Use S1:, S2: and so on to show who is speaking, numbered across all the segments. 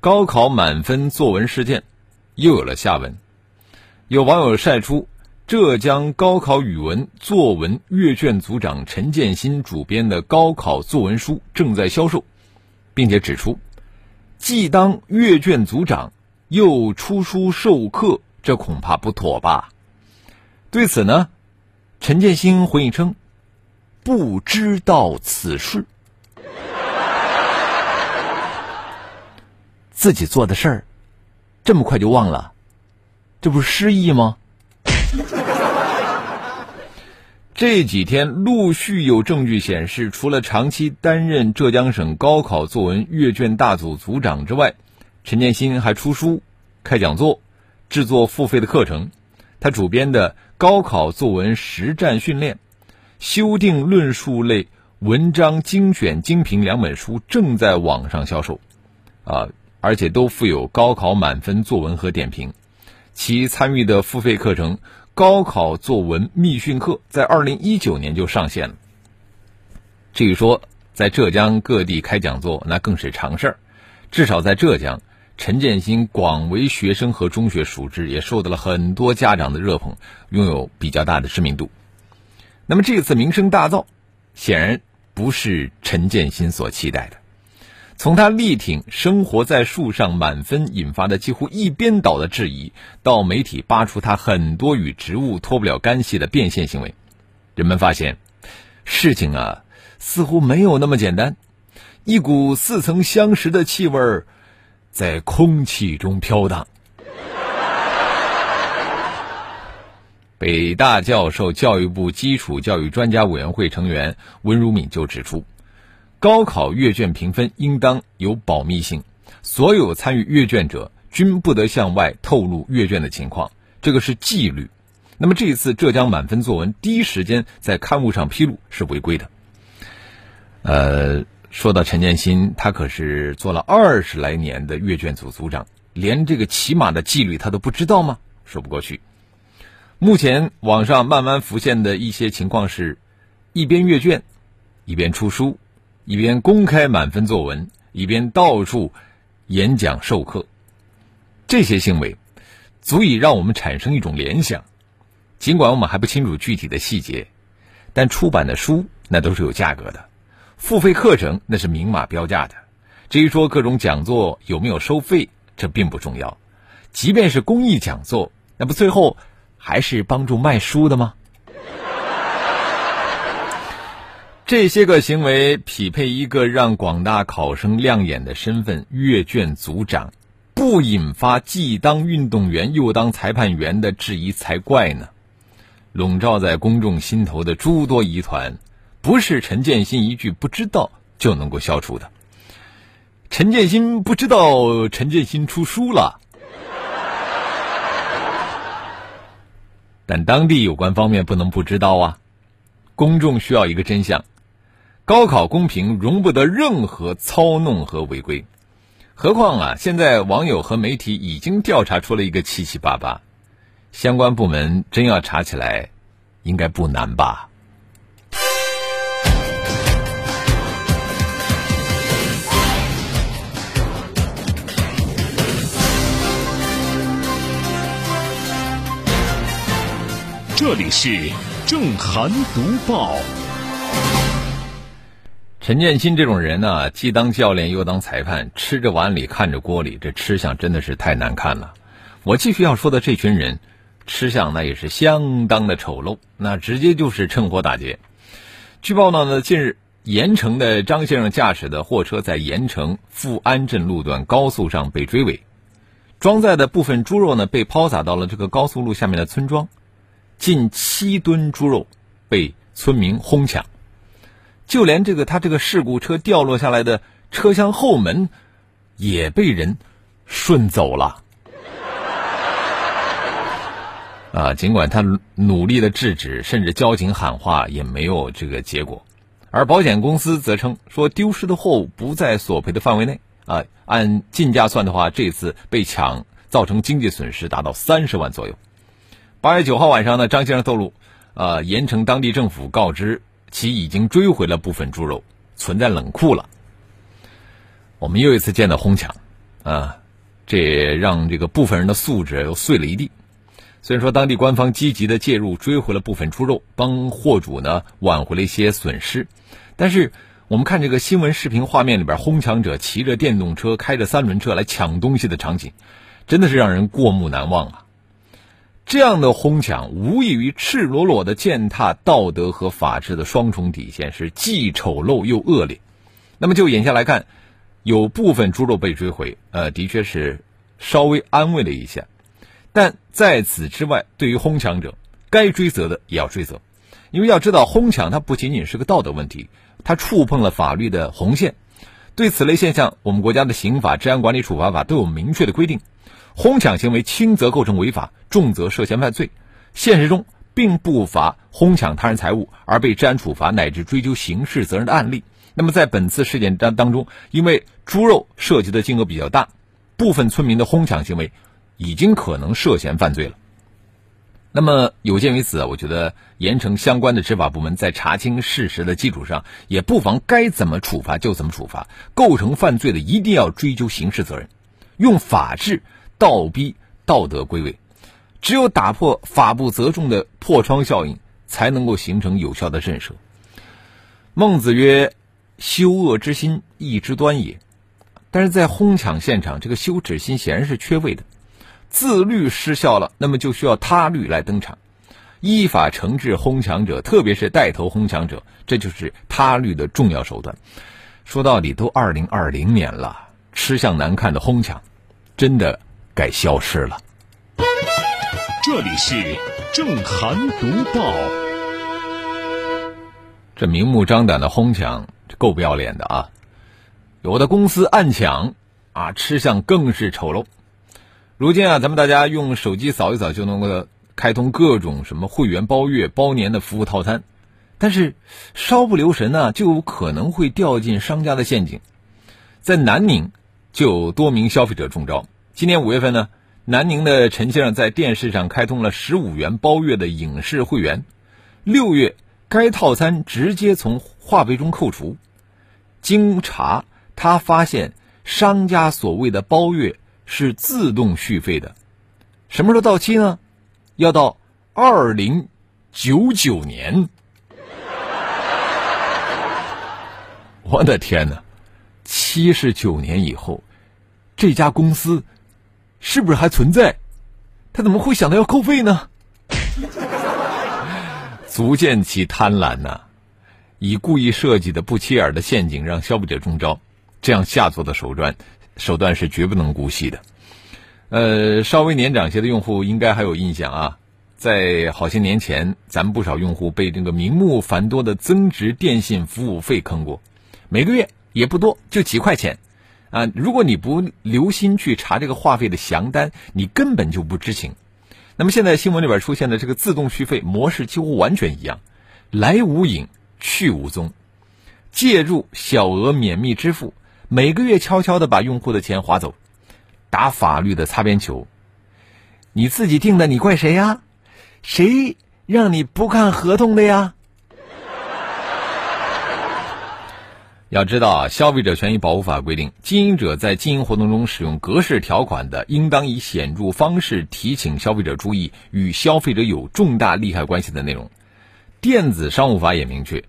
S1: 高考满分作文事件又有了下文。有网友晒出。浙江高考语文作文阅卷组长陈建新主编的高考作文书正在销售，并且指出，既当阅卷组长又出书授课，这恐怕不妥吧？对此呢，陈建新回应称，不知道此事，自己做的事儿，这么快就忘了，这不是失忆吗？这几天陆续有证据显示，除了长期担任浙江省高考作文阅卷大组组长之外，陈建新还出书、开讲座、制作付费的课程。他主编的《高考作文实战训练》、修订论述类文章精选精评两本书正在网上销售，啊，而且都附有高考满分作文和点评。其参与的付费课程。高考作文密训课在二零一九年就上线了。至于说在浙江各地开讲座，那更是常事儿。至少在浙江，陈建新广为学生和中学熟知，也受到了很多家长的热捧，拥有比较大的知名度。那么这次名声大噪，显然不是陈建新所期待的。从他力挺“生活在树上”满分引发的几乎一边倒的质疑，到媒体扒出他很多与植物脱不了干系的变现行为，人们发现，事情啊似乎没有那么简单，一股似曾相识的气味儿在空气中飘荡。北大教授、教育部基础教育专家委员会成员温如敏就指出。高考阅卷评分应当有保密性，所有参与阅卷者均不得向外透露阅卷的情况，这个是纪律。那么这一次浙江满分作文第一时间在刊物上披露是违规的。呃，说到陈建新，他可是做了二十来年的阅卷组组长，连这个起码的纪律他都不知道吗？说不过去。目前网上慢慢浮现的一些情况是，一边阅卷，一边出书。一边公开满分作文，一边到处演讲授课，这些行为足以让我们产生一种联想。尽管我们还不清楚具体的细节，但出版的书那都是有价格的，付费课程那是明码标价的。至于说各种讲座有没有收费，这并不重要。即便是公益讲座，那不最后还是帮助卖书的吗？这些个行为匹配一个让广大考生亮眼的身份——阅卷组长，不引发既当运动员又当裁判员的质疑才怪呢。笼罩在公众心头的诸多疑团，不是陈建新一句“不知道”就能够消除的。陈建新不知道，陈建新出书了，但当地有关方面不能不知道啊。公众需要一个真相。高考公平，容不得任何操弄和违规。何况啊，现在网友和媒体已经调查出了一个七七八八，相关部门真要查起来，应该不难吧？
S2: 这里是正涵读报。
S1: 陈建新这种人呢，既当教练又当裁判，吃着碗里看着锅里，这吃相真的是太难看了。我继续要说的这群人，吃相那也是相当的丑陋，那直接就是趁火打劫。据报道呢，近日盐城的张先生驾驶的货车在盐城富安镇路段高速上被追尾，装载的部分猪肉呢被抛洒到了这个高速路下面的村庄，近七吨猪肉被村民哄抢。就连这个他这个事故车掉落下来的车厢后门，也被人顺走了。啊，尽管他努力的制止，甚至交警喊话，也没有这个结果。而保险公司则称说，丢失的货物不在索赔的范围内。啊，按进价算的话，这次被抢造成经济损失达到三十万左右。八月九号晚上呢，张先生透露，呃，盐城当地政府告知其已经追回了部分猪肉，存在冷库了。我们又一次见到哄抢，啊，这也让这个部分人的素质又碎了一地。虽然说当地官方积极的介入追回了部分猪肉，帮货主呢挽回了一些损失，但是我们看这个新闻视频画面里边，哄抢者骑着电动车、开着三轮车来抢东西的场景，真的是让人过目难忘啊！这样的哄抢无异于赤裸裸的践踏道德和法治的双重底线，是既丑陋又恶劣。那么就眼下来看，有部分猪肉被追回，呃，的确是稍微安慰了一下。但在此之外，对于哄抢者，该追责的也要追责，因为要知道，哄抢它不仅仅是个道德问题，它触碰了法律的红线。对此类现象，我们国家的刑法、治安管理处罚法都有明确的规定。哄抢行为轻则构成违法，重则涉嫌犯罪。现实中并不乏哄抢他人财物而被治安处罚乃至追究刑事责任的案例。那么在本次事件当当中，因为猪肉涉及的金额比较大，部分村民的哄抢行为。已经可能涉嫌犯罪了。那么有鉴于此啊，我觉得盐城相关的执法部门在查清事实的基础上，也不妨该怎么处罚就怎么处罚。构成犯罪的一定要追究刑事责任，用法治倒逼道德归位。只有打破法不责众的破窗效应，才能够形成有效的震慑。孟子曰：“羞恶之心，义之端也。”但是在哄抢现场，这个羞耻心显然是缺位的。自律失效了，那么就需要他律来登场，依法惩治哄抢者，特别是带头哄抢者，这就是他律的重要手段。说到底，都二零二零年了，吃相难看的哄抢，真的该消失了。
S2: 这里是正涵读报，
S1: 这明目张胆的哄抢，这够不要脸的啊！有的公司暗抢，啊，吃相更是丑陋。如今啊，咱们大家用手机扫一扫就能够开通各种什么会员包月、包年的服务套餐，但是稍不留神呢，就有可能会掉进商家的陷阱。在南宁就有多名消费者中招。今年五月份呢，南宁的陈先生在电视上开通了十五元包月的影视会员，六月该套餐直接从话费中扣除。经查，他发现商家所谓的包月。是自动续费的，什么时候到期呢？要到二零九九年。我的天哪，七十九年以后，这家公司是不是还存在？他怎么会想到要扣费呢？足见其贪婪呐！以故意设计的不起眼的陷阱让消费者中招，这样下作的手段。手段是绝不能姑息的。呃，稍微年长些的用户应该还有印象啊，在好些年前，咱们不少用户被这个名目繁多的增值电信服务费坑过，每个月也不多，就几块钱啊。如果你不留心去查这个话费的详单，你根本就不知情。那么现在新闻里边出现的这个自动续费模式几乎完全一样，来无影去无踪，借助小额免密支付。每个月悄悄的把用户的钱划走，打法律的擦边球。你自己定的，你怪谁呀？谁让你不看合同的呀？要知道啊，消费者权益保护法规定，经营者在经营活动中使用格式条款的，应当以显著方式提醒消费者注意与消费者有重大利害关系的内容。电子商务法也明确。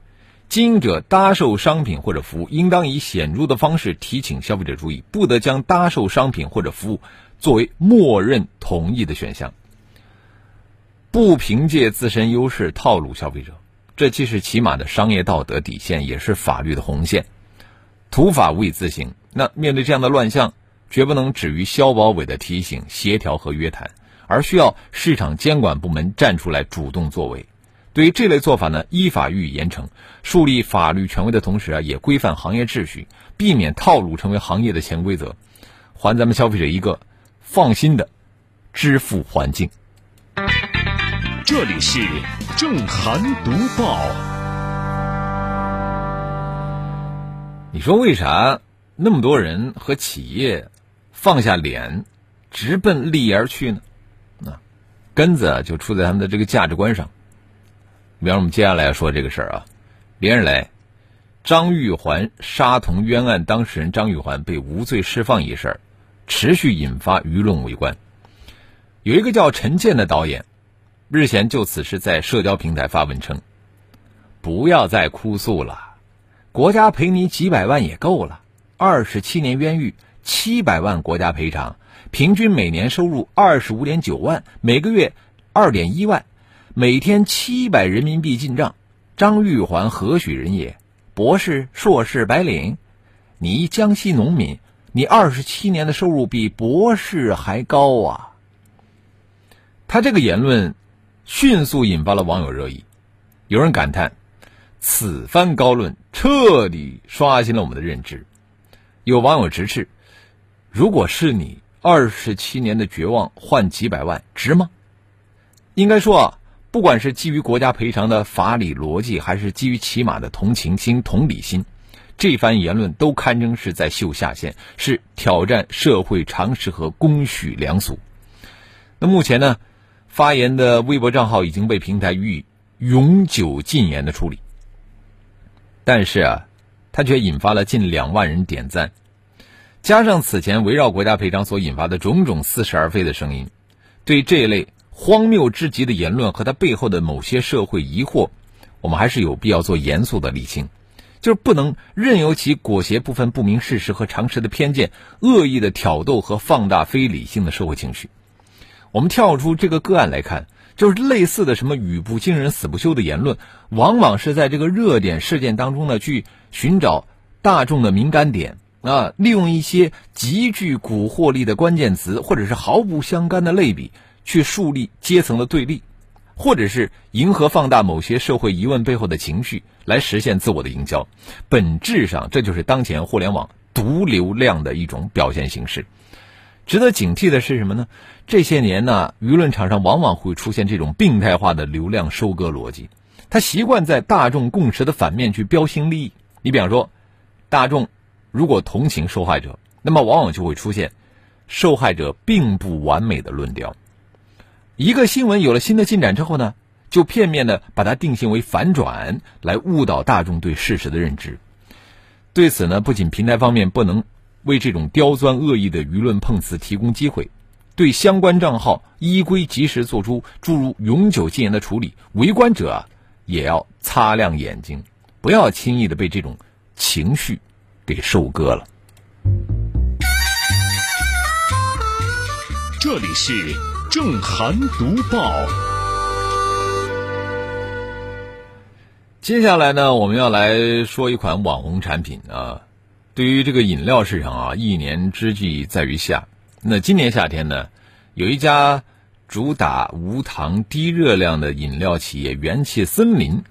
S1: 经营者搭售商品或者服务，应当以显著的方式提醒消费者注意，不得将搭售商品或者服务作为默认同意的选项。不凭借自身优势套路消费者，这既是起码的商业道德底线，也是法律的红线。土法无以自行，那面对这样的乱象，绝不能止于消保委的提醒、协调和约谈，而需要市场监管部门站出来主动作为。对于这类做法呢，依法予以严惩，树立法律权威的同时啊，也规范行业秩序，避免套路成为行业的潜规则。还咱们消费者一个放心的支付环境。
S2: 这里是正涵读报。
S1: 你说为啥那么多人和企业放下脸，直奔利益而去呢？啊，根子就出在他们的这个价值观上。比方我们接下来说这个事儿啊，连日来，张玉环杀童冤案当事人张玉环被无罪释放一事，持续引发舆论围观。有一个叫陈建的导演。日前就此事在社交平台发文称：“不要再哭诉了，国家赔你几百万也够了。二十七年冤狱，七百万国家赔偿，平均每年收入二十五点九万，每个月二点一万，每天七百人民币进账。张玉环何许人也？博士、硕士、白领，你一江西农民，你二十七年的收入比博士还高啊！”他这个言论。迅速引发了网友热议，有人感叹：“此番高论彻底刷新了我们的认知。”有网友直斥：“如果是你二十七年的绝望换几百万，值吗？”应该说啊，不管是基于国家赔偿的法理逻辑，还是基于起码的同情心、同理心，这番言论都堪称是在秀下限，是挑战社会常识和公序良俗。那目前呢？发言的微博账号已经被平台予以永久禁言的处理，但是啊，他却引发了近两万人点赞，加上此前围绕国家赔偿所引发的种种似是而非的声音，对这一类荒谬至极的言论和他背后的某些社会疑惑，我们还是有必要做严肃的理清，就是不能任由其裹挟部分不明事实和常识的偏见，恶意的挑逗和放大非理性的社会情绪。我们跳出这个个案来看，就是类似的什么语不惊人死不休的言论，往往是在这个热点事件当中呢，去寻找大众的敏感点啊，利用一些极具蛊惑力的关键词，或者是毫不相干的类比，去树立阶层的对立，或者是迎合放大某些社会疑问背后的情绪，来实现自我的营销。本质上，这就是当前互联网毒流量的一种表现形式。值得警惕的是什么呢？这些年呢，舆论场上往往会出现这种病态化的流量收割逻辑，他习惯在大众共识的反面去标新立异。你比方说，大众如果同情受害者，那么往往就会出现受害者并不完美的论调。一个新闻有了新的进展之后呢，就片面的把它定性为反转，来误导大众对事实的认知。对此呢，不仅平台方面不能。为这种刁钻恶意的舆论碰瓷提供机会，对相关账号依规及时做出诸如永久禁言的处理，围观者啊也要擦亮眼睛，不要轻易的被这种情绪给收割了。
S2: 这里是正涵读报，
S1: 接下来呢，我们要来说一款网红产品啊。对于这个饮料市场啊，一年之计在于夏。那今年夏天呢，有一家主打无糖低热量的饮料企业元气森林，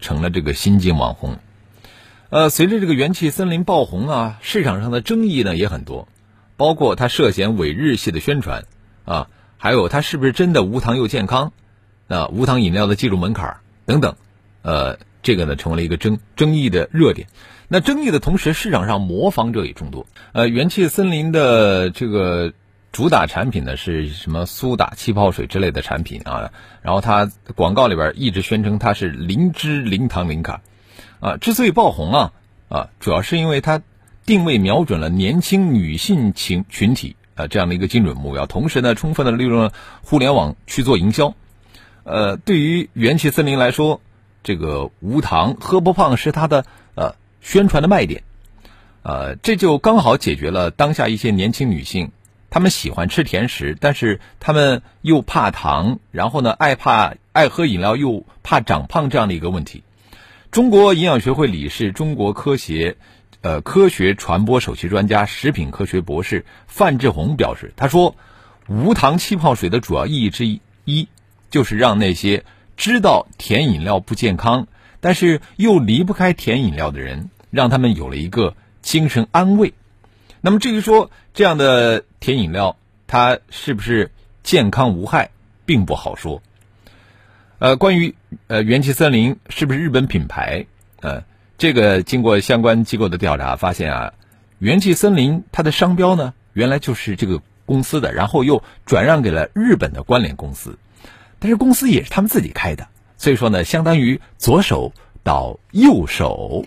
S1: 成了这个新晋网红。呃，随着这个元气森林爆红啊，市场上的争议呢也很多，包括它涉嫌伪日系的宣传啊，还有它是不是真的无糖又健康？那无糖饮料的技术门槛等等，呃，这个呢成为了一个争争议的热点。那争议的同时，市场上模仿者也众多。呃，元气森林的这个主打产品呢是什么苏打气泡水之类的产品啊？然后它广告里边一直宣称它是零脂、零糖、零卡。啊，之所以爆红啊啊，主要是因为它定位瞄准了年轻女性群群体啊这样的一个精准目标，同时呢，充分的利用了互联网去做营销。呃，对于元气森林来说，这个无糖喝不胖是它的呃。宣传的卖点，呃，这就刚好解决了当下一些年轻女性，她们喜欢吃甜食，但是她们又怕糖，然后呢，爱怕爱喝饮料又怕长胖这样的一个问题。中国营养学会理事、中国科协呃科学传播首席专家、食品科学博士范志红表示，他说，无糖气泡水的主要意义之一，一就是让那些知道甜饮料不健康。但是又离不开甜饮料的人，让他们有了一个精神安慰。那么至于说这样的甜饮料，它是不是健康无害，并不好说。呃，关于呃元气森林是不是日本品牌？呃，这个经过相关机构的调查，发现啊，元气森林它的商标呢，原来就是这个公司的，然后又转让给了日本的关联公司，但是公司也是他们自己开的，所以说呢，相当于左手倒右手。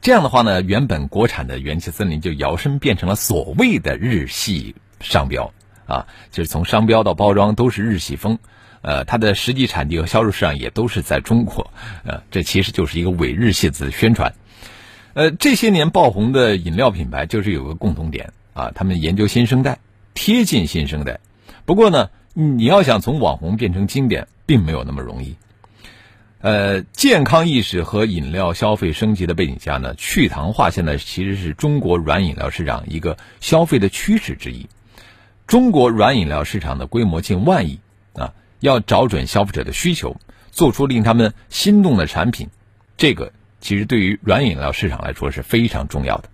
S1: 这样的话呢，原本国产的元气森林就摇身变成了所谓的日系商标。啊，就是从商标到包装都是日系风，呃，它的实际产地和销售市场也都是在中国，呃，这其实就是一个伪日系的宣传。呃，这些年爆红的饮料品牌就是有个共同点啊，他们研究新生代，贴近新生代。不过呢，你要想从网红变成经典，并没有那么容易。呃，健康意识和饮料消费升级的背景下呢，去糖化现在其实是中国软饮料市场一个消费的趋势之一。中国软饮料市场的规模近万亿，要找准消费者的需求，做出令他们心动的产品，这个其实对于软饮料市场来说是非常重要的。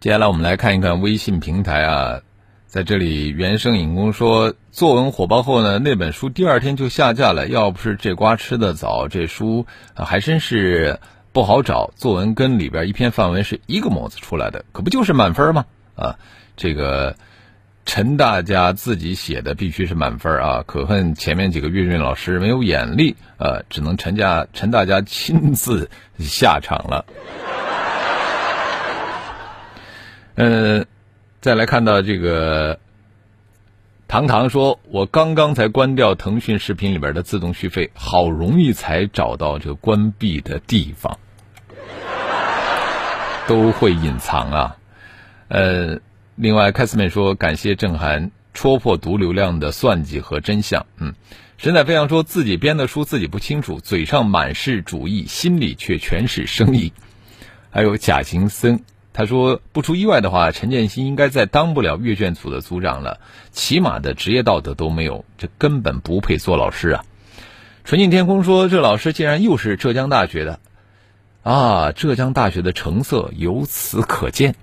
S1: 接下来我们来看一看微信平台啊，在这里原生引工说，作文火爆后呢，那本书第二天就下架了。要不是这瓜吃的早，这书还真是不好找。作文跟里边一篇范文是一个模子出来的，可不就是满分吗？啊，这个。陈大家自己写的必须是满分啊！可恨前面几个阅卷老师没有眼力，呃，只能陈家陈大家亲自下场了。嗯，再来看到这个，糖糖说：“我刚刚才关掉腾讯视频里边的自动续费，好容易才找到这个关闭的地方，都会隐藏啊，呃。”另外，凯斯美说：“感谢郑涵戳破毒流量的算计和真相。”嗯，神采飞扬说自己编的书自己不清楚，嘴上满是主义，心里却全是生意。还有贾行森，他说：“不出意外的话，陈建新应该再当不了阅卷组的组长了，起码的职业道德都没有，这根本不配做老师啊。”纯净天空说：“这老师竟然又是浙江大学的，啊，浙江大学的成色由此可见。”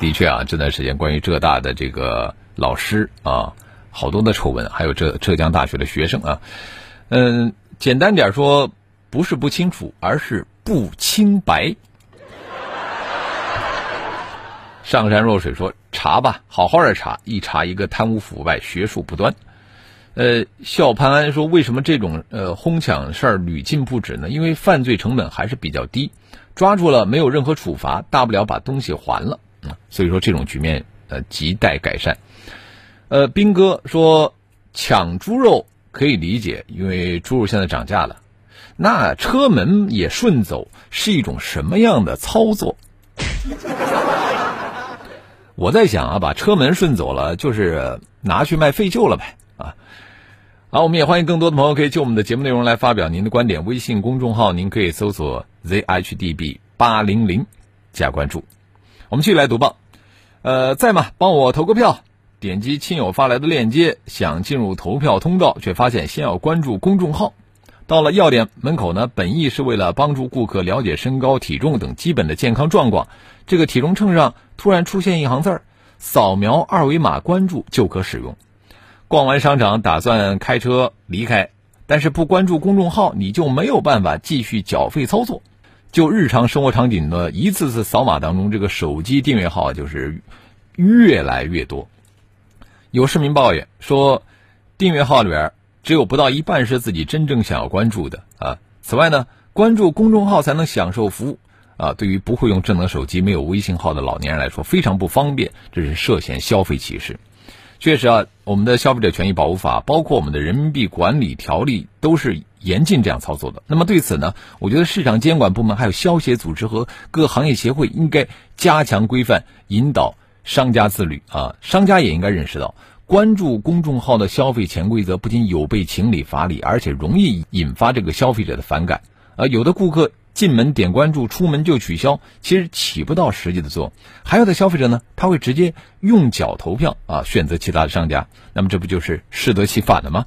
S1: 的确啊，这段时间关于浙大的这个老师啊，好多的丑闻，还有浙浙江大学的学生啊，嗯，简单点说，不是不清楚，而是不清白。上善若水说查吧，好好的查，一查一个贪污腐败，学术不端。呃，笑潘安说，为什么这种呃哄抢事儿屡禁不止呢？因为犯罪成本还是比较低，抓住了没有任何处罚，大不了把东西还了。所以说这种局面呃亟待改善。呃，兵哥说抢猪肉可以理解，因为猪肉现在涨价了。那车门也顺走是一种什么样的操作？我在想啊，把车门顺走了，就是拿去卖废旧了呗啊。好，我们也欢迎更多的朋友可以就我们的节目内容来发表您的观点。微信公众号您可以搜索 zhdb 八零零加关注。我们继续来读报，呃，在吗？帮我投个票。点击亲友发来的链接，想进入投票通道，却发现先要关注公众号。到了药店门口呢，本意是为了帮助顾客了解身高、体重等基本的健康状况。这个体重秤上突然出现一行字儿：扫描二维码关注就可使用。逛完商场，打算开车离开，但是不关注公众号，你就没有办法继续缴费操作。就日常生活场景的一次次扫码当中，这个手机订阅号就是越来越多。有市民抱怨说，订阅号里边只有不到一半是自己真正想要关注的啊。此外呢，关注公众号才能享受服务啊，对于不会用智能手机、没有微信号的老年人来说非常不方便，这是涉嫌消费歧视。确实啊，我们的消费者权益保护法，包括我们的人民币管理条例，都是严禁这样操作的。那么对此呢，我觉得市场监管部门还有消协组织和各行业协会应该加强规范，引导商家自律啊。商家也应该认识到，关注公众号的消费潜规则不仅有悖情理法理，而且容易引发这个消费者的反感啊。有的顾客。进门点关注，出门就取消，其实起不到实际的作用。还有的消费者呢，他会直接用脚投票啊，选择其他的商家，那么这不就是适得其反了吗？